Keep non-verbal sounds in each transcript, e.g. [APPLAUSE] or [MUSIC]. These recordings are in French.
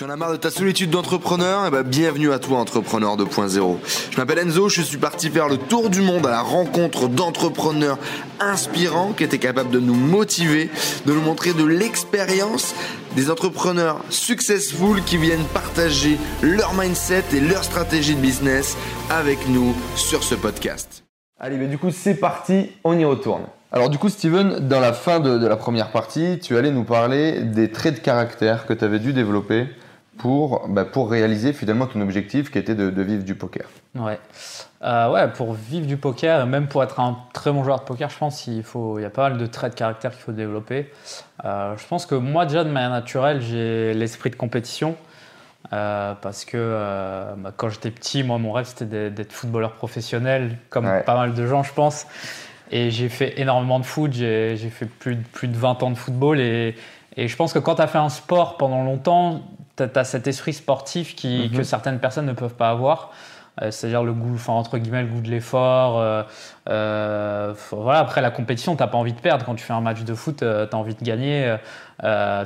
Tu en as marre de ta solitude d'entrepreneur? Eh ben, bienvenue à toi, Entrepreneur 2.0. Je m'appelle Enzo, je suis parti faire le tour du monde à la rencontre d'entrepreneurs inspirants qui étaient capables de nous motiver, de nous montrer de l'expérience, des entrepreneurs successful qui viennent partager leur mindset et leur stratégie de business avec nous sur ce podcast. Allez, mais du coup, c'est parti, on y retourne. Alors du coup, Steven, dans la fin de, la première partie, tu allais nous parler des traits de caractère que tu avais dû développer pour, bah, pour réaliser finalement ton objectif qui était de, vivre du poker. Ouais. Euh, ouais, pour vivre du poker, même pour être un très bon joueur de poker, je pense qu'il faut, il y a pas mal de traits de caractère qu'il faut développer. Euh, je pense que moi déjà de manière naturelle, j'ai l'esprit de compétition. Euh, parce que bah, quand j'étais petit, moi mon rêve c'était d'être footballeur professionnel, comme pas mal de gens je pense. Et j'ai fait énormément de foot, j'ai fait plus, plus de 20 ans de football. Et, et je pense que quand tu as fait un sport pendant longtemps, tu as, cet esprit sportif qui, mhm. que certaines personnes ne peuvent pas avoir. Euh, c'est-à-dire le goût, enfin, entre guillemets, le goût de l'effort. Euh, euh, voilà, après la compétition, tu n'as pas envie de perdre. Quand tu fais un match de foot, tu as envie de gagner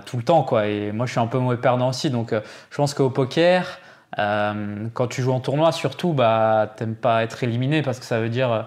tout le temps. Quoi. Et moi, je suis un peu mauvais perdant aussi. Donc, je pense qu'au poker, quand tu joues en tournoi, surtout, bah, tu n'aimes pas être éliminé parce que ça veut dire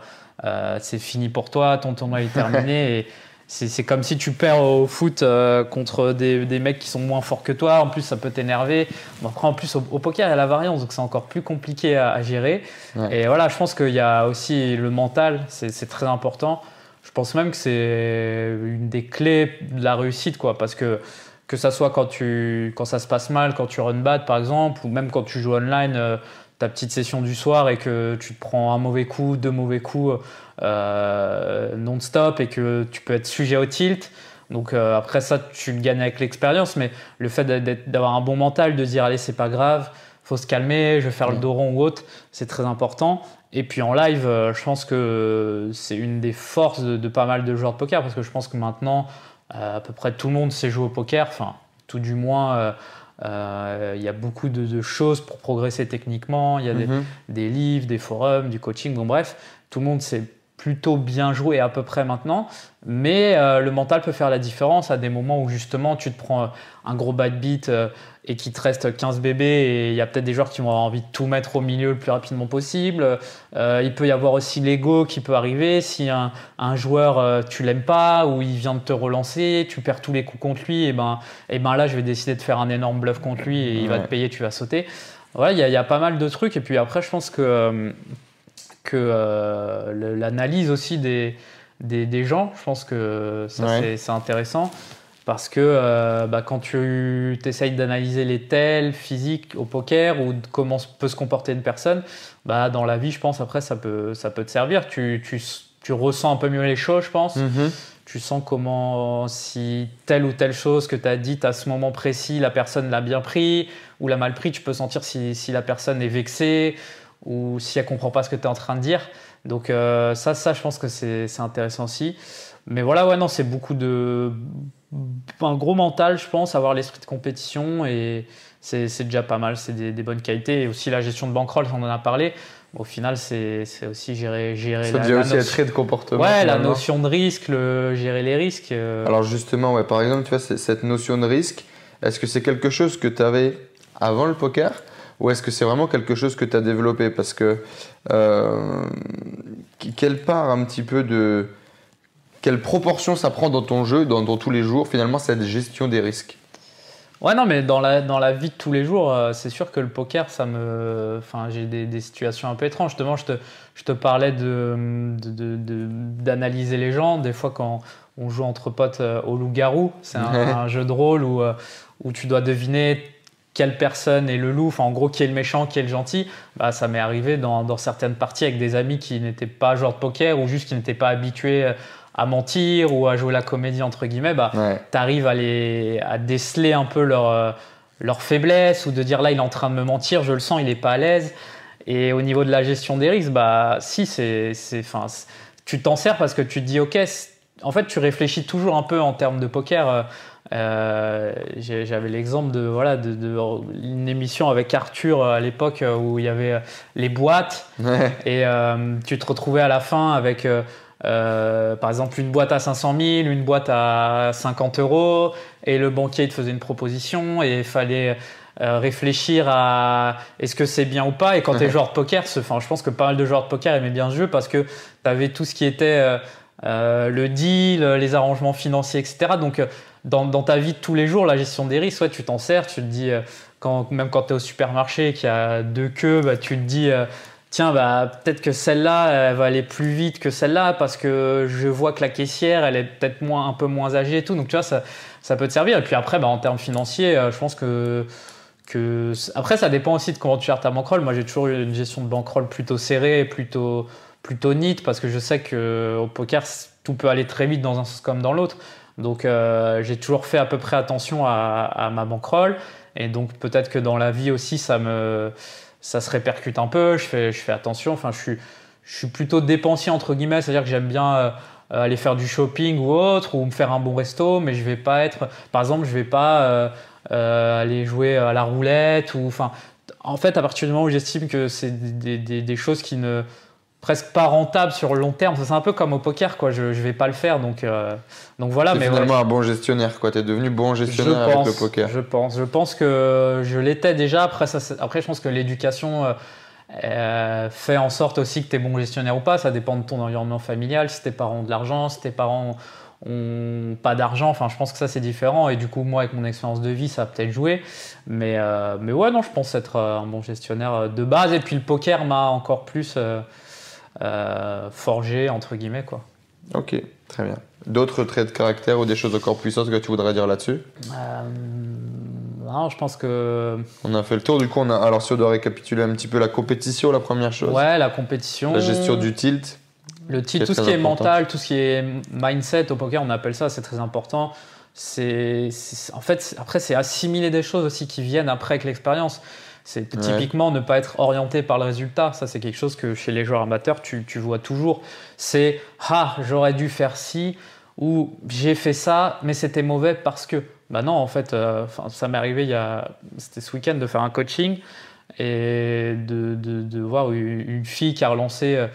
c'est fini pour toi, ton tournoi est [LAUGHS] terminé. et c'est comme si tu perds au foot euh, contre des, des, mecs qui sont moins forts que toi. En plus, ça peut t'énerver. Après, en plus, au, poker, il y a la variance, donc c'est encore plus compliqué à, gérer. Et voilà, je pense qu'il y a aussi le mental, c'est très important. Je pense même que c'est une des clés de la réussite, quoi, parce que que ça soit quand, tu, quand ça se passe mal, quand tu run bad par exemple, ou même quand tu joues online, euh, ta petite session du soir et que tu te prends un mauvais coup, deux mauvais coups euh, non-stop et que tu peux être sujet au tilt. Donc euh, après ça, tu le gagnes avec l'expérience, mais le fait d'avoir un bon mental, de dire allez c'est pas grave, faut se calmer, je vais faire le dos rond ou autre, c'est très important. Et puis en live, euh, je pense que c'est une des forces de, de, pas mal de joueurs de poker parce que je pense que maintenant, à peu près tout le monde sait jouer au poker, enfin tout du moins il y a beaucoup de, choses pour progresser techniquement. Il y a mhm. des, livres, des forums, du coaching. Bon, bref, tout le monde sait plutôt bien jouer à peu près maintenant. Mais euh, le mental peut faire la différence à des moments où justement tu te prends un gros bad beat euh, et qu'il te reste 15 bébés et il y a peut-être des joueurs qui vont avoir envie de tout mettre au milieu le plus rapidement possible. Euh, il peut y avoir aussi l'ego qui peut arriver. Si un, un joueur, euh, tu l'aimes pas ou il vient de te relancer, tu perds tous les coups contre lui, et ben, et ben là, je vais décider de faire un énorme bluff contre lui et il va te payer, tu vas sauter. Voilà, il y, y, a pas mal de trucs. Et puis après, je pense que, euh, que l'analyse aussi des, des, des, gens, je pense que ça, c'est intéressant. Parce que euh, bah, quand tu essayes d'analyser les tels physiques au poker ou comment peut se comporter une personne, bah, dans la vie, je pense, après, ça peut, ça peut te servir. Tu, tu, tu ressens un peu mieux les choses, je pense. Mm-hmm. Tu sens comment, si telle ou telle chose que tu as dite à ce moment précis, la personne l'a bien pris ou l'a mal pris. Tu peux sentir si, si la personne est vexée ou si elle comprend pas ce que tu es en train de dire. Donc euh, ça, ça, je pense que c'est intéressant aussi. Mais voilà, ouais, non, c'est beaucoup de un gros mental, je pense, avoir l'esprit de compétition et c'est déjà pas mal, c'est des, bonnes qualités. Et aussi la gestion de bankroll, on en a parlé. Au final, c'est aussi gérer, gérer Ça la, aussi notion... de comportement. Ouais, la notion de risque, le, gérer les risques. Euh. Alors justement, ouais, par exemple, tu vois, cette notion de risque, est-ce que c'est quelque chose que tu avais avant le poker? Ou est-ce que c'est vraiment quelque chose que tu as développé? Parce que euh, quelle part un petit peu de quelle proportion ça prend dans ton jeu, dans, tous les jours, finalement, cette gestion des risques? Ouais, non, mais dans la, dans la vie de tous les jours, euh, c'est sûr que le poker, ça me. Enfin, j'ai des, des, situations un peu étranges. Justement, je te, je te parlais d'analyser de, de, les gens. Des fois, quand on joue entre potes euh, au loup-garou, c'est un, jeu de rôle où, euh, où tu dois deviner quelle personne est le loup, enfin en gros qui est le méchant, qui est le gentil, bah, ça m'est arrivé dans, dans, certaines parties avec des amis qui n'étaient pas joueurs de poker ou juste qui n'étaient pas habitués à mentir ou à jouer la comédie entre guillemets, bah, tu arrives à, les, à déceler un peu leur, euh, leur faiblesse ou de dire là il est en train de me mentir, je le sens, il n'est pas à l'aise. Et au niveau de la gestion des risques, bah si c'est, enfin, tu t'en sers parce que tu te dis ok, en fait tu réfléchis toujours un peu en termes de poker. Euh, euh, j'avais l'exemple de voilà de, une émission avec Arthur à l'époque où il y avait les boîtes et tu te retrouvais à la fin avec euh, par exemple, une boîte à 500 000, une boîte à 50 euros, et le banquier te faisait une proposition, et il fallait réfléchir à est-ce que c'est bien ou pas. Et quand tu es joueur de poker, enfin, je pense que pas mal de joueurs de poker aimaient bien ce jeu parce que tu avais tout ce qui était le deal, les arrangements financiers, etc. Donc, dans, dans, ta vie de tous les jours, la gestion des risques, ouais, tu t'en sers, tu te dis, même quand tu es au supermarché, qu'il y a deux queues, bah, tu te dis tiens, bah, peut-être que celle-là, elle va aller plus vite que celle-là parce que je vois que la caissière, elle est peut-être moins, un peu moins âgée et tout. Donc, tu vois, ça, ça peut te servir. Et puis après, bah, en termes financiers, euh, je pense que, que. Après, ça dépend aussi de comment tu gères ta bankroll. Moi, j'ai toujours eu une gestion de bankroll plutôt serrée, plutôt, plutôt neat parce que je sais qu'au poker, tout peut aller très vite dans un sens comme dans l'autre. Donc, euh, j'ai toujours fait à peu près attention à, ma bankroll. Et donc, peut-être que dans la vie aussi, ça me ça se répercute un peu, je fais, je fais attention. Enfin, je suis, je suis plutôt dépensier, entre guillemets, c'est-à-dire que j'aime bien euh, aller faire du shopping ou autre, ou me faire un bon resto, mais je vais pas être. Par exemple, je vais pas euh, euh, aller jouer à la roulette, ou. Enfin, en fait, à partir du moment où j'estime que c'est des, des, choses qui ne presque pas rentable sur le long terme. C'est un peu comme au poker, quoi. Je, ne vais pas le faire, donc euh, donc voilà. Mais finalement un bon gestionnaire, quoi. es devenu bon gestionnaire avec le poker. Je pense. Je pense que je l'étais déjà. Après, ça, après, je pense que l'éducation euh, euh, fait en sorte aussi que tu es bon gestionnaire ou pas. Ça dépend de ton environnement familial. Si tes parents ont de l'argent, si tes parents ont pas d'argent. Enfin, je pense que ça c'est différent. Et du coup, moi, avec mon expérience de vie, ça a peut-être joué. Mais mais ouais, non, je pense être un bon gestionnaire de base. Et puis le poker m'a encore plus euh, forgé, entre guillemets. Quoi. Ok, très bien. D'autres traits de caractère ou des choses encore puissantes que tu voudrais dire là-dessus? Euh, Non, je pense que. On a fait le tour, du coup, on a... alors si on doit récapituler un petit peu la compétition, la première chose. Ouais, la compétition. La gestion du tilt. Le tilt, tout ce qui est mental, tout ce qui est mindset au poker, on appelle ça, c'est très important. C'est, en fait, après, c'est assimiler des choses aussi qui viennent après avec l'expérience. C'est typiquement ne pas être orienté par le résultat. Ça, c'est quelque chose que chez les joueurs amateurs, tu, vois toujours. C'est Ah, j'aurais dû faire ci ou j'ai fait ça, mais c'était mauvais parce que. Bah non, en fait, euh, ça m'est arrivé il y a. C'était ce week-end de faire un coaching et de, de, voir une fille qui a relancé euh,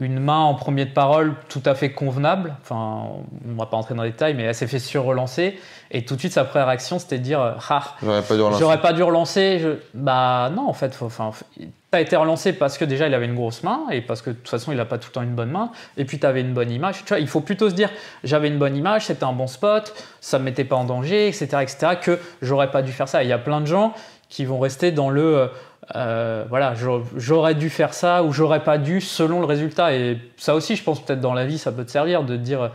une main en premier de parole tout à fait convenable. Enfin, on ne va pas entrer dans les détails, mais elle s'est fait sur-relancer. Et tout de suite, sa première réaction, c'était de dire Ah, j'aurais pas dû relancer. J'aurais pas dû relancer. Bah non, en fait, enfin, tu as été relancé parce que déjà, il avait une grosse main et parce que de toute façon, il n'a pas tout le temps une bonne main. Et puis, tu avais une bonne image. Tu vois, il faut plutôt se dire J'avais une bonne image, c'était un bon spot, ça ne me mettait pas en danger, etc., etc., que j'aurais pas dû faire ça. Il y a plein de gens qui vont rester dans le euh, euh, voilà, j'aurais dû faire ça ou j'aurais pas dû selon le résultat. Et ça aussi, je pense peut-être dans la vie, ça peut te servir de dire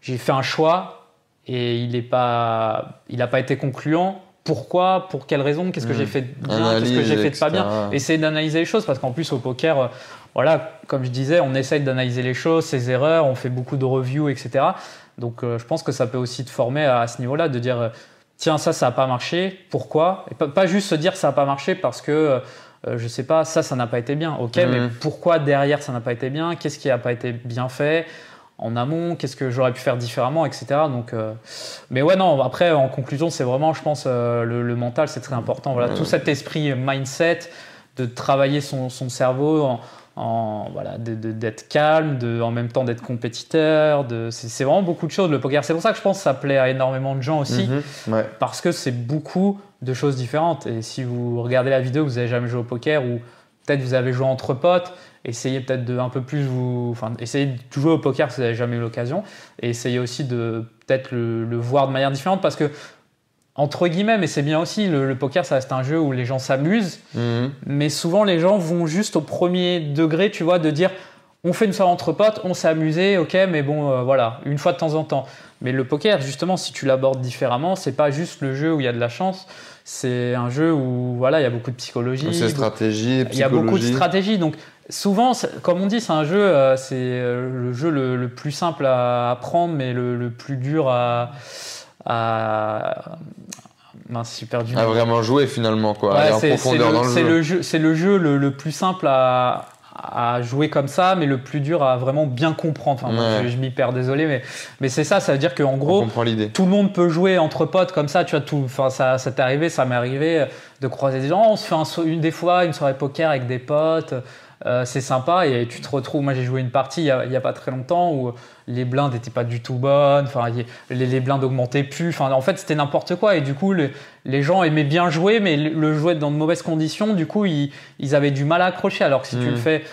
j'ai fait un choix et il n'a pas, il pas été concluant. Pourquoi? Pour quelle raison? Qu'est-ce que j'ai mmh. fait de bien? Qu'est-ce que j'ai fait de pas bien? Essayer d'analyser les choses parce qu'en plus au poker, euh, voilà, comme je disais, on essaye d'analyser les choses, ses erreurs, on fait beaucoup de reviews, etc. Donc je pense que ça peut aussi te former à, à ce niveau-là, de dire tiens, ça, ça n'a pas marché, pourquoi? Et pas, juste se dire ça n'a pas marché parce que, je euh, je sais pas, ça, ça n'a pas été bien. Ok, mais mmh. pourquoi derrière ça n'a pas été bien? Qu'est-ce qui n'a pas été bien fait? En amont Qu'est-ce que j'aurais pu faire différemment, etc. Donc, euh, mais ouais, non, après, en conclusion, c'est vraiment, je pense, euh, le, mental, c'est très important. Voilà, tout cet esprit mindset de travailler son, son cerveau en, voilà, d'être calme, de, en même temps d'être compétiteur. c'est, vraiment beaucoup de choses le poker. C'est pour ça que je pense que ça plaît à énormément de gens aussi, mhm, parce que c'est beaucoup de choses différentes. Et si vous regardez la vidéo, vous n'avez jamais joué au poker ou peut-être vous avez joué entre potes, essayez peut-être de un peu plus vous, enfin, essayez de jouer au poker si vous n'avez jamais eu l'occasion, et essayez aussi de peut-être le, le voir de manière différente, parce que entre guillemets, mais c'est bien aussi, le, poker, ça reste un jeu où les gens s'amusent, mais souvent les gens vont juste au premier degré, tu vois, de dire on fait une soirée entre potes, on s'est amusé, ok, mais bon, euh, voilà, une fois de temps en temps. Mais le poker, justement, si tu l'abordes différemment, c'est pas juste le jeu où il y a de la chance, c'est un jeu où voilà, il y a beaucoup de psychologie. C'est stratégie, Il y a beaucoup de stratégie, donc souvent, comme on dit, c'est un jeu, euh, c'est euh, le jeu le, plus simple à apprendre, mais le plus dur à à mince. À vraiment jouer finalement, quoi. c'est, le, jeu. C'est le jeu le, plus simple à, à, jouer comme ça, mais le plus dur à vraiment bien comprendre. Enfin, je, m'y perds, désolé, mais, mais c'est ça, ça veut dire qu'en gros, tout le monde peut jouer entre potes comme ça. Tu vois, tout, enfin, ça, ça t'est arrivé, ça m'est arrivé de croiser des gens. On se fait une des fois une soirée poker avec des potes. Euh, c'est sympa et tu te retrouves. Moi, j'ai joué une partie il n'y a, pas très longtemps où les blindes n'étaient pas du tout bonnes, enfin, les, les blindes augmentaient plus. Enfin, en fait, c'était n'importe quoi et du coup, les gens aimaient bien jouer, mais le jouer dans de mauvaises conditions, du coup, ils, avaient du mal à accrocher. Alors que si tu le mmh. fais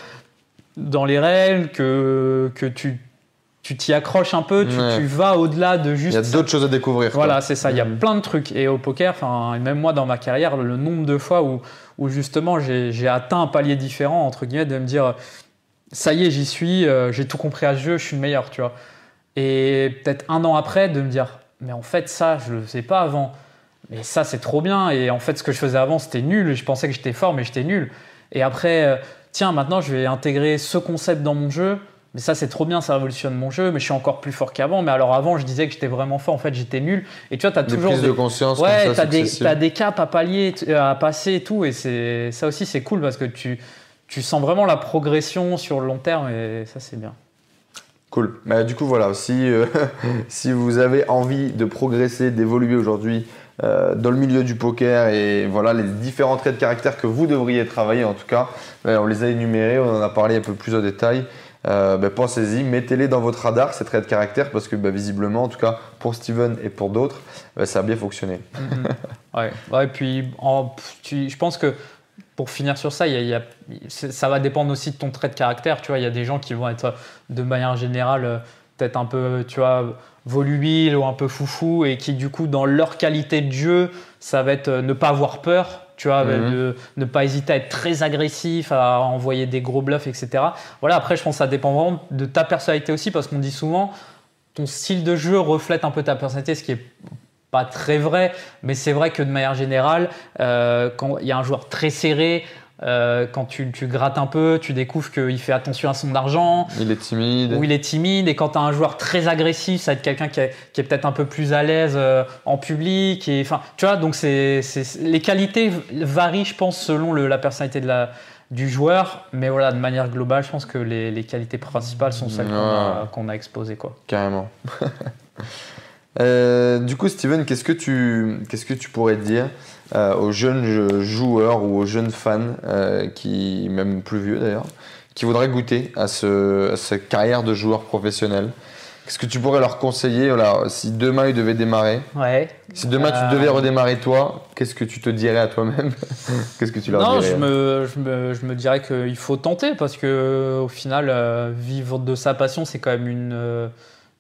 dans les règles, que, que tu tu t'y accroches un peu, tu, vas au-delà de juste. Il y a d'autres choses à découvrir. Voilà, c'est ça. Il y a mm. plein de trucs. Et au poker, enfin, même moi dans ma carrière, le nombre de fois où, où justement j'ai atteint un palier différent, entre guillemets, de me dire ça y est, j'y suis, euh, j'ai tout compris à ce jeu, je suis le meilleur, tu vois. Et peut-être un an après, de me dire mais en fait, ça, je le faisais pas avant. Mais ça, c'est trop bien. Et en fait, ce que je faisais avant, c'était nul. Je pensais que j'étais fort, mais j'étais nul. Et après, euh, tiens, maintenant, je vais intégrer ce concept dans mon jeu mais ça c'est trop bien, ça révolutionne mon jeu, mais je suis encore plus fort qu'avant. Mais alors avant, je disais que j'étais vraiment fort, en fait j'étais nul. Et tu vois, tu as toujours. Des de conscience, ouais, tu as, des, des caps à pallier, à passer et tout. Et c'est ça aussi, c'est cool parce que tu, tu sens vraiment la progression sur le long terme et ça c'est bien. Cool. Bah, du coup, voilà, si, euh, [LAUGHS] si vous avez envie de progresser, d'évoluer aujourd'hui euh, dans le milieu du poker et voilà les différents traits de caractère que vous devriez travailler en tout cas, bah, on les a énumérés, on en a parlé un peu plus en détail. Euh, ben, pensez-y, mettez-les dans votre radar, ces traits de caractère, parce que ben, visiblement, en tout cas pour Steven et pour d'autres, ben, ça a bien fonctionné. Mhm. puis je pense que pour finir sur ça, ça va dépendre aussi de ton trait de caractère. Tu vois, il y a des gens qui vont être de manière générale peut-être un peu, tu vois, volubile ou un peu foufou et qui du coup dans leur qualité de jeu, ça va être euh, ne pas avoir peur tu vois, mhm. de ne pas hésiter à être très agressif, à envoyer des gros bluffs, etc. Voilà, après, je pense que ça dépend vraiment de ta personnalité aussi, parce qu'on dit souvent, ton style de jeu reflète un peu ta personnalité, ce qui est pas très vrai, mais c'est vrai que de manière générale, euh, quand il y a un joueur très serré, euh, quand tu, grattes un peu, tu découvres qu'il fait attention à son argent. Il est timide. Ou il est timide. Et quand tu as un joueur très agressif, ça va être quelqu'un qui est, peut-être un peu plus à l'aise euh, en public. Et, enfin, tu vois, donc c'est, les qualités varient, je pense, selon la personnalité de la, du joueur. Mais voilà, de manière globale, je pense que les, qualités principales sont celles qu'on a, exposées. Quoi. Carrément. [LAUGHS] Euh, du coup, Steven, qu'est-ce que tu, qu'est-ce que tu pourrais dire euh, aux jeunes joueurs ou aux jeunes fans, euh, qui, même plus vieux d'ailleurs, qui voudraient goûter à, ce, cette carrière de joueur professionnel? Qu'est-ce que tu pourrais leur conseiller? Voilà, Si demain ils devaient démarrer, ouais. si demain tu devais redémarrer toi, qu'est-ce que tu te dirais à toi-même? [LAUGHS] Qu'est-ce que tu leur non, dirais? je me, je, me, je me dirais qu'il faut tenter parce que au final, vivre de sa passion, c'est quand même une,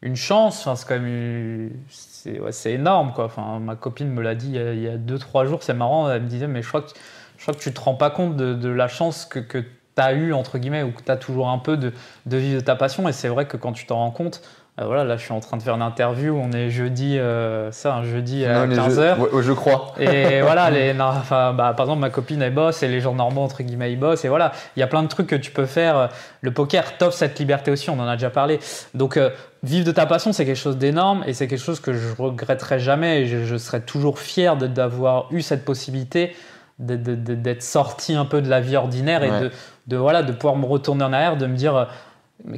une chance. C'est quand même c'est énorme quoi. Enfin, ma copine me l'a dit il y a 2-3 jours, c'est marrant, elle me disait mais je crois que, je crois tu te rends pas compte de, la chance que, que tu as eu entre guillemets ou que tu as toujours un peu de, de vivre de ta passion et c'est vrai que quand tu t'en rends compte, euh, voilà, là je suis en train de faire une interview, on est jeudi, euh, ça, un jeudi à 15h. Je, crois. Et [LAUGHS] voilà, les, enfin, bah, par exemple, ma copine elle bosse et les gens normaux, entre guillemets, ils bossent. Et voilà, il y a plein de trucs que tu peux faire. Le poker t'offre cette liberté aussi, on en a déjà parlé. Donc, euh, vivre de ta passion, c'est quelque chose d'énorme et c'est quelque chose que je regretterai jamais. Et je, serai toujours fier d'avoir eu cette possibilité d'être sorti un peu de la vie ordinaire et de, de, voilà, de pouvoir me retourner en arrière, de me dire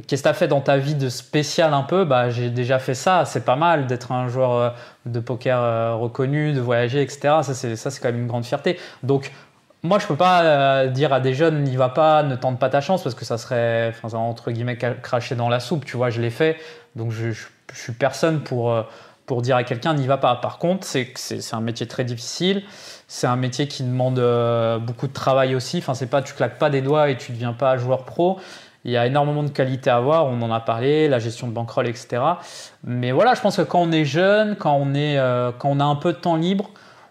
Qu'est-ce que tu as fait dans ta vie de spécial un peu? Bah, J'ai déjà fait ça, c'est pas mal d'être un joueur euh, de poker euh, reconnu, de voyager, etc. Ça, c'est, ça, c'est quand même une grande fierté. Donc, moi, je peux pas euh, dire à des jeunes, n'y va pas, ne tente pas ta chance, parce que ça serait, entre guillemets, cracher dans la soupe, tu vois, je l'ai fait. Donc, je, je, suis personne pour, pour dire à quelqu'un, n'y va pas. Par contre, c'est, c'est, c'est un métier très difficile. C'est un métier qui demande beaucoup de travail aussi. Enfin, c'est pas, tu claques pas des doigts et tu deviens pas joueur pro. Il y a énormément de qualités à avoir, on en a parlé, la gestion de bankroll, etc. Mais voilà, je pense que quand on est jeune, quand on, est, euh, quand on a un peu de temps libre,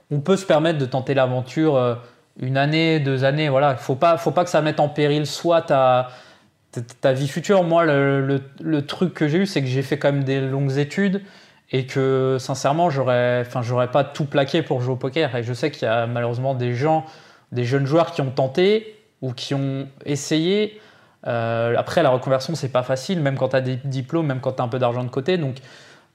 on peut se permettre de tenter l'aventure euh, une année, deux années. Voilà, il faut pas, faut pas que ça mette en péril soit ta, ta, vie future. Moi, le, le, truc que j'ai eu, c'est que j'ai fait quand même des longues études et que sincèrement, j'aurais, enfin, j'aurais pas tout plaqué pour jouer au poker. Et je sais qu'il y a malheureusement des gens, des jeunes joueurs qui ont tenté ou qui ont essayé euh, après, la reconversion, c'est pas facile, même quand tu as des diplômes, même quand tu as un peu d'argent de côté. Donc,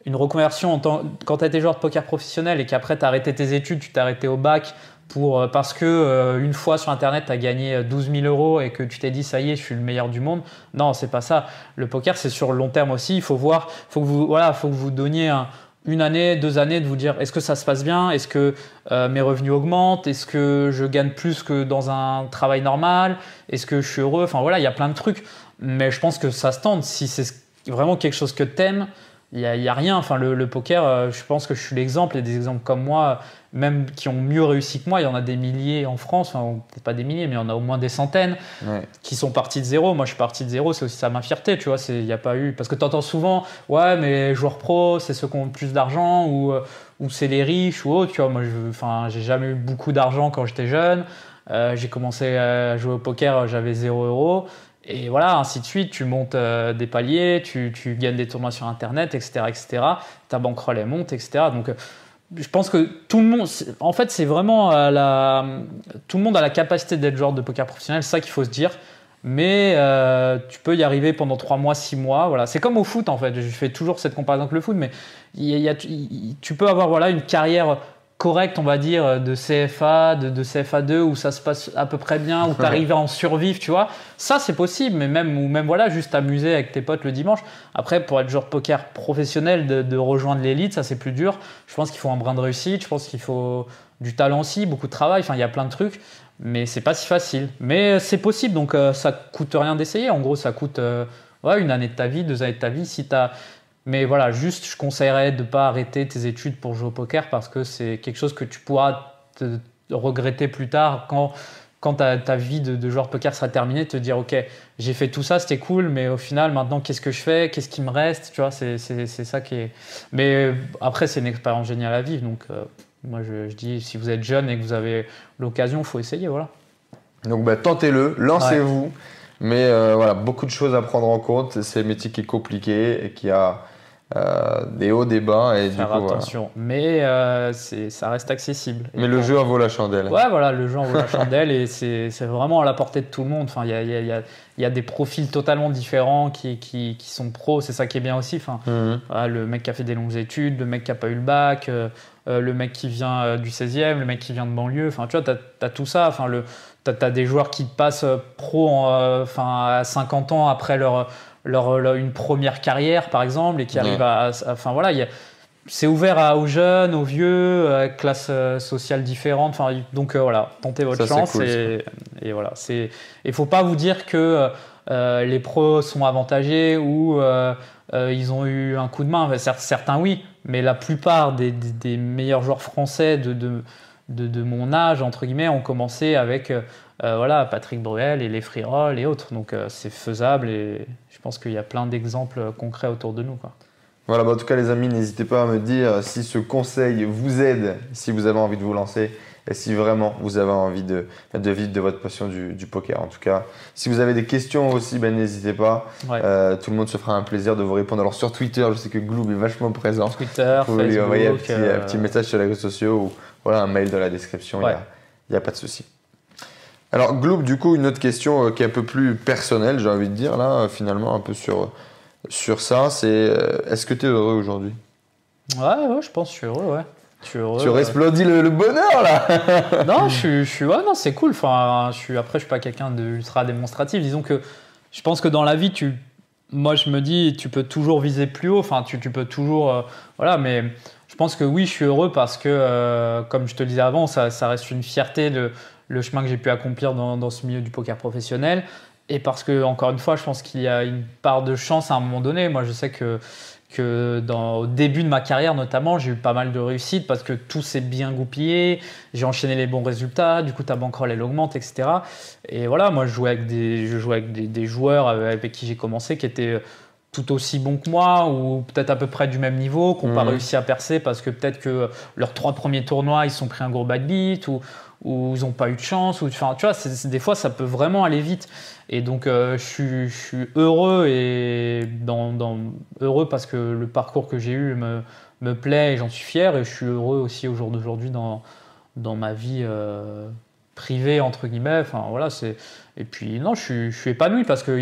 une reconversion, quand tu été joueur de poker professionnel et qu'après tu as arrêté tes études, tu t'es arrêté au bac pour, euh, parce que euh, une fois sur Internet, tu as gagné 12 000 euros et que tu t'es dit ça y est, je suis le meilleur du monde. Non, c'est pas ça. Le poker, c'est sur le long terme aussi. Il faut voir, faut vous, voilà, faut que vous donniez un, une année, deux années de vous dire est-ce que ça se passe bien, est-ce que euh, mes revenus augmentent, est-ce que je gagne plus que dans un travail normal, est-ce que je suis heureux, enfin voilà, il y a plein de trucs. Mais je pense que ça se tente. Si c'est vraiment quelque chose que t'aimes, il n'y a, y a, rien. Enfin, le, poker, euh, je pense que je suis l'exemple. Il y a des exemples comme moi, même qui ont mieux réussi que moi. Il y en a des milliers en France, enfin, peut-être pas des milliers, mais il y en a au moins des centaines qui sont partis de zéro. Moi, je suis parti de zéro, c'est aussi ça ma fierté, tu vois. Il n'y a pas eu. Parce que tu entends souvent, ouais, mais joueurs pro, c'est ceux qui ont le plus d'argent ou, euh, ou c'est les riches ou autre, tu vois. Moi, je j'ai jamais eu beaucoup d'argent quand j'étais jeune. Euh, j'ai commencé à jouer au poker, j'avais 0 euros. Et voilà, ainsi de suite, tu montes euh, des paliers, tu, tu, gagnes des tournois sur Internet, etc. etc. ta bankroll, elle monte, etc. Donc, euh, je pense que tout le monde, en fait, c'est vraiment la, tout le monde a la capacité d'être joueur de poker professionnel, ça qu'il faut se dire. Mais euh, tu peux y arriver pendant 3 mois, 6 mois. Voilà. C'est comme au foot en fait. Je fais toujours cette comparaison avec le foot, mais il y a, tu peux avoir voilà, une carrière correct, on va dire, de CFA, de, CFA2, où ça se passe à peu près bien, où tu arrives à en survivre, tu vois. Ça, c'est possible, mais même, ou même voilà, juste t'amuser avec tes potes le dimanche. Après, pour être joueur poker professionnel, de, rejoindre l'élite, ça c'est plus dur. Je pense qu'il faut un brin de réussite, je pense qu'il faut du talent aussi, beaucoup de travail, enfin, il y a plein de trucs, mais c'est pas si facile. Mais c'est possible, donc euh, ça coûte rien d'essayer. En gros, ça coûte euh, une année de ta vie, deux années de ta vie. Si tu as mais voilà, juste, je conseillerais de ne pas arrêter tes études pour jouer au poker parce que c'est quelque chose que tu pourras te regretter plus tard quand, quand ta, ta vie de, de, joueur de poker sera terminée, te dire ok, j'ai fait tout ça, c'était cool, mais au final, maintenant, qu'est-ce que je fais? Qu'est-ce qui me reste? Tu vois, c'est ça qui est. Mais après, c'est une expérience géniale à vivre. Donc, euh, moi, je, je, dis, si vous êtes jeune et que vous avez l'occasion, il faut essayer. Voilà. Donc, bah, tentez-le, lancez-vous. Mais euh, voilà, beaucoup de choses à prendre en compte. C'est un métier qui est compliqué et qui a euh, des hauts, des bas. Et Faire du coup, attention. Mais euh, ça reste accessible. Mais le jeu en vaut la chandelle. Ouais, voilà, le jeu en vaut la chandelle et c'est vraiment à la portée de tout le monde. Enfin, il y a, y, a, y a, des profils totalement différents qui, qui, qui sont pros, c'est ça qui est bien aussi. Enfin, mhm. le mec qui a fait des longues études, le mec qui n'a pas eu le bac. Euh, le mec qui vient du 16e, le mec qui vient de banlieue, enfin tu vois, tu as, tout ça. Enfin, le, tu as, des joueurs qui passent pro en, enfin, à 50 ans après leur, leur, une première carrière, par exemple, et qui arrivent à, Enfin voilà, c'est ouvert aux jeunes, aux vieux, à classes euh, sociales différentes. Enfin, donc euh, voilà, tentez votre chance et, et, voilà. C'est, il faut pas vous dire que euh, les pros sont avantagés ou ils ont eu un coup de main. certains oui, mais la plupart des, des, meilleurs joueurs français de, de, de, mon âge entre guillemets ont commencé avec voilà Patrick Bruel et les free roll et autres. Donc c'est faisable et je pense qu'il y a plein d'exemples concrets autour de nous. Quoi. Voilà, bah, en tout cas les amis, n'hésitez pas à me dire si ce conseil vous aide, si vous avez envie de vous lancer et si vraiment vous avez envie de, de vivre de votre passion du, poker. En tout cas, si vous avez des questions aussi, ben, n'hésitez pas. Euh, tout le monde se fera un plaisir de vous répondre. Alors sur Twitter, je sais que Gloob est vachement présent. Twitter, vous pouvez lui envoyer un petit, un petit, message sur les réseaux sociaux ou voilà, un mail dans la description, il n'y a, a, pas de souci. Alors, Gloop, du coup, une autre question euh, qui est un peu plus personnelle, j'ai envie de dire, là, euh, finalement, un peu sur, sur ça, c'est euh, est-ce que tu es heureux aujourd'hui? Ouais, ouais, je pense que je suis heureux, ouais. Tu resplendis le, bonheur là [LAUGHS] Non, [LAUGHS] je, suis. Ouais, non, c'est cool. Enfin, je suis, après, je suis pas quelqu'un d'ultra démonstratif. Disons que je pense que dans la vie, tu, moi, je me dis, tu peux toujours viser plus haut. Enfin, tu, tu peux toujours. voilà, mais je pense que oui, je suis heureux parce que, comme je te le disais avant, ça, ça reste une fierté de, le chemin que j'ai pu accomplir dans, ce milieu du poker professionnel. Et parce que, encore une fois, je pense qu'il y a une part de chance à un moment donné. Moi, je sais que, que dans, au début de ma carrière, notamment, j'ai eu pas mal de réussite parce que tout s'est bien goupillé. J'ai enchaîné les bons résultats. Du coup, ta bankroll, elle augmente, etc. Et voilà, moi, je jouais avec des, je jouais avec des, joueurs avec qui j'ai commencé qui étaient tout aussi bons que moi ou peut-être à peu près du même niveau, qui n'ont pas mmh. réussi à percer parce que peut-être que leurs trois premiers tournois, ils sont pris un gros bad beat ou, ou ils n'ont pas eu de chance. Ou, tu vois, des fois, ça peut vraiment aller vite. Et donc, euh, je, suis, heureux et heureux parce que le parcours que j'ai eu me, me plaît et j'en suis fier. Et je suis heureux aussi au jour d'aujourd'hui dans, dans ma vie euh, privée, entre guillemets. Enfin, voilà. Et puis, non, je suis, épanoui parce que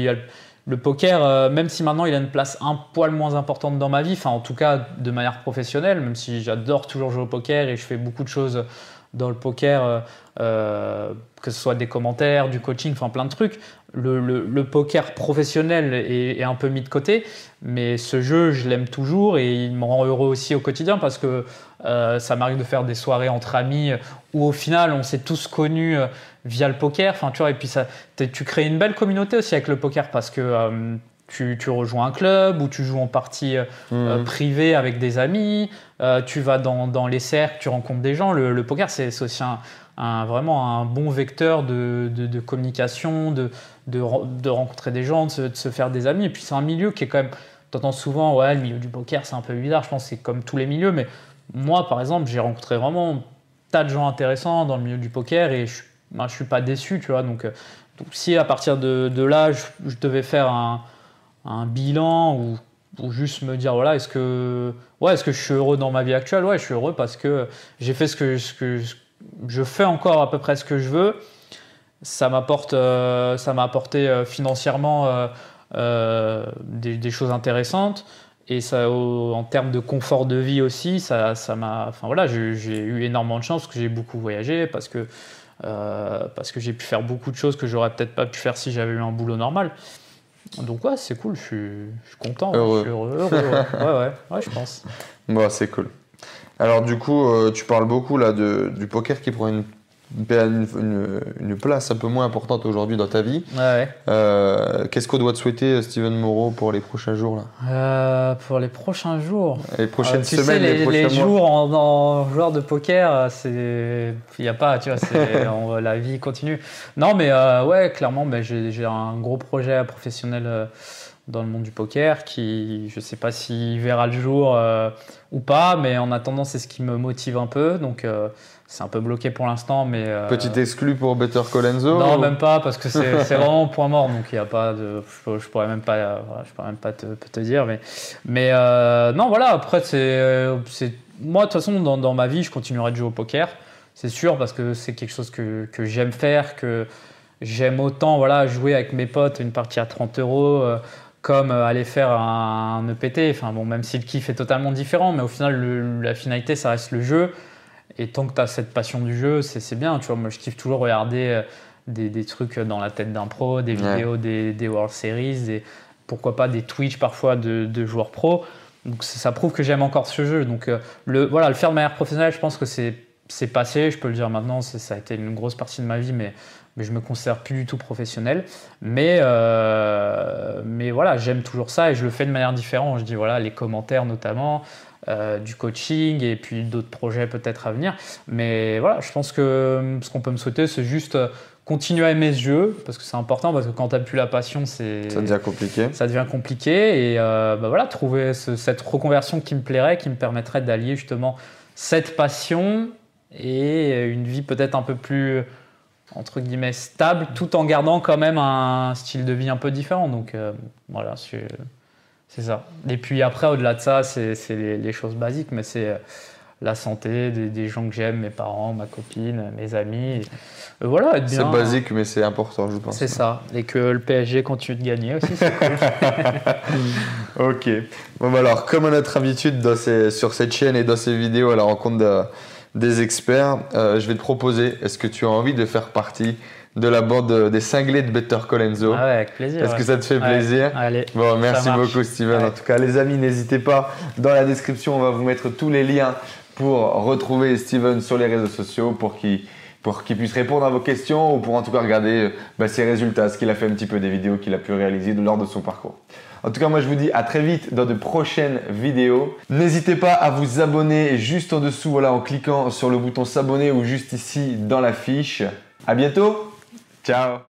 le poker, euh, même si maintenant il a une place un poil moins importante dans ma vie, enfin en tout cas de manière professionnelle, même si j'adore toujours jouer au poker et je fais beaucoup de choses dans le poker euh, euh, que ce soit des commentaires, du coaching, enfin plein de trucs. Le, poker professionnel est, un peu mis de côté, mais ce jeu, je l'aime toujours et il me rend heureux aussi au quotidien parce que euh, ça m'arrive de faire des soirées entre amis où au final on s'est tous connus via le poker. Enfin, tu vois, et puis ça, tu crées une belle communauté aussi avec le poker parce que tu, tu rejoins un club ou tu joues en partie euh, euh, Mhm. privée avec des amis, euh, tu vas dans, dans les cercles, tu rencontres des gens. Le, le poker, c'est aussi un, un- vraiment un bon vecteur de, de- de communication, de, de, re- de rencontrer des gens, de se, faire des amis. Et puis c'est un milieu qui est quand même, t'entends souvent, ouais, le milieu du poker, c'est un peu bizarre. Je pense que c'est comme tous les milieux, mais moi, par exemple, j'ai rencontré vraiment tas de gens intéressants dans le milieu du poker et je, moi, je suis pas déçu, tu vois. Donc, euh, donc si à partir de, de là, je, je devais faire un, un bilan ou, juste me dire, voilà, est-ce que, ouais, est-ce que je suis heureux dans ma vie actuelle? Ouais, je suis heureux parce que j'ai fait ce que, ce que je fais encore à peu près ce que je veux. Ça m'apporte, euh, ça m'a apporté euh, financièrement euh, des, choses intéressantes. Et ça, en termes de confort de vie aussi, ça, ça m'a. Enfin voilà, j'ai eu énormément de chance parce que j'ai beaucoup voyagé, parce que, parce que j'ai pu faire beaucoup de choses que j'aurais peut-être pas pu faire si j'avais eu un boulot normal. Donc ouais, c'est cool, je suis, je suis content, Heureux. je suis heureux, heureux, ouais. [LAUGHS] ouais, ouais, ouais, je pense. Bon, c'est cool. Alors du coup, euh, tu parles beaucoup là de, du poker qui prend une, une, une- une place un peu moins importante aujourd'hui dans ta vie. Ouais. Euh, Qu'est-ce qu'on doit te souhaiter, Steven Moreau, pour les prochains jours là? Euh, pour les prochains jours, Les prochaines Euh, tu semaines, sais, les, les, prochains les mois jours en, en joueur de poker, euh, c'est, il y a pas, tu vois, [LAUGHS] on- la vie continue. Non, mais euh, ouais, clairement, ben, j'ai, un gros projet professionnel euh, dans le monde du poker qui, je sais pas s'il verra le jour euh, ou pas, mais en attendant, c'est ce qui me motive un peu. Donc, euh, c'est un peu bloqué pour l'instant, mais euh, Petit exclu pour Better Colenso non, ou- même pas, parce que c'est [LAUGHS] c'est vraiment point mort, donc il y a pas de. Je, je pourrais même pas, euh, je pourrais même pas te, te dire, mais, mais euh, non, voilà. Après, c'est, euh, c'est moi de toute façon dans, dans ma vie, je continuerai de jouer au poker, c'est sûr, parce que c'est quelque chose que, que j'aime faire, que j'aime autant, voilà, jouer avec mes potes une partie à 30 euros. euh, comme aller faire un, EPT, enfin bon, même si le kiff est totalement différent, mais au final, le- la finalité, ça reste le jeu. Et tant que tu as cette passion du jeu, c'est bien. Tu vois, moi, je kiffe toujours regarder euh, des, des trucs dans la tête d'un pro, des Ouais. vidéos des, des World Series, des, pourquoi pas des Twitch parfois de, de joueurs pro. Donc ça, ça prouve que j'aime encore ce jeu. Donc euh, le, voilà, le faire de manière professionnelle, je pense que c'est passé. Je peux le dire maintenant, ça a été une grosse partie de ma vie, mais, mais je me considère plus du tout professionnel. Mais, euh, mais voilà, j'aime toujours ça et je le fais de manière différente. Je dis voilà, les commentaires notamment. Euh, du coaching et puis d'autres projets peut-être à venir. Mais voilà, je pense que ce qu'on peut me souhaiter, c'est juste euh, continuer à aimer ce jeu, parce que c'est important, parce que quand tu n'as plus la passion, c'est Ça devient compliqué. ça devient compliqué. Et euh, bah voilà, trouver ce- cette reconversion qui me plairait, qui me permettrait d'allier justement cette passion et une vie peut-être un peu plus entre guillemets stable, tout en gardant quand même un style de vie un peu différent. Donc euh, voilà, c'est c'est ça. Et puis après, au-delà de ça, c'est c'est les, les choses basiques, mais c'est euh, la santé des, des gens que j'aime, mes parents, ma copine, mes amis. Et, euh, voilà, être C'est bien. basique, mais c'est important, je pense. C'est ça. Et que le PSG continue de gagner aussi, c'est cool. [LAUGHS] Ok. Bon, bah alors, comme à notre habitude dans ces- sur cette chaîne et dans ces vidéos à la rencontre de- des experts, euh, je vais te proposer est-ce que tu as envie de faire partie de la bande des cinglés de Better Colenso Ah ouais, avec plaisir. Est-ce ouais. que ça te fait Ouais. plaisir Allez. Bon, merci beaucoup, Steven. En tout cas, les amis, n'hésitez pas. Dans la description, on va vous mettre tous les liens pour retrouver Steven sur les réseaux sociaux pour qu'il pour qu'il puisse répondre à vos questions ou pour en tout cas regarder euh, bah, ses résultats, ce qu'il a fait un petit peu des vidéos qu'il a pu réaliser lors de son parcours. En tout cas, moi je vous dis à très vite dans de prochaines vidéos. N'hésitez pas à vous abonner juste en dessous, voilà, en cliquant sur le bouton s'abonner ou juste ici dans la fiche. À bientôt. Ciao.